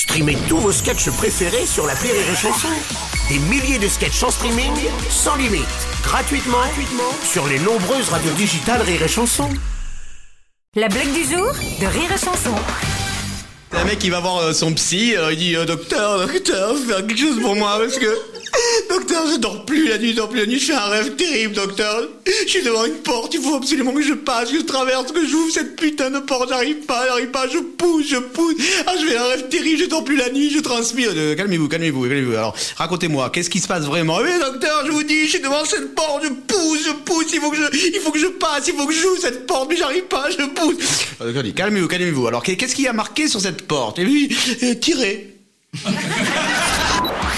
Streamez tous vos sketchs préférés sur la Rire et Chanson. Des milliers de sketchs en streaming, sans limite, gratuitement, gratuitement sur les nombreuses radios digitales Rire et Chanson. La blague du jour de Rire et Chanson. Un mec qui va voir euh, son psy, euh, il dit euh, docteur, docteur, faire quelque chose pour moi parce que docteur, je dors plus la nuit, je dors plus la nuit, je fais un rêve terrible, docteur. Je suis devant une porte, il faut absolument que je passe, que je traverse, que j'ouvre cette putain de porte, j'arrive pas, j'arrive pas, je pousse, je pousse. Ah, je fais un rêve terrible, je dors plus la nuit, je transpire. Euh, calmez-vous, calmez-vous, calmez-vous. Alors, racontez-moi, qu'est-ce qui se passe vraiment? Oui, docteur, je vous dis, je suis devant cette porte, je pousse, je pousse, il faut que je, il faut que je passe, il faut que j'ouvre cette porte, mais j'arrive pas, je pousse. Docteur dit, calmez-vous, calmez-vous. Alors, qu'est-ce qui a marqué sur cette porte? Et lui, euh, tiré.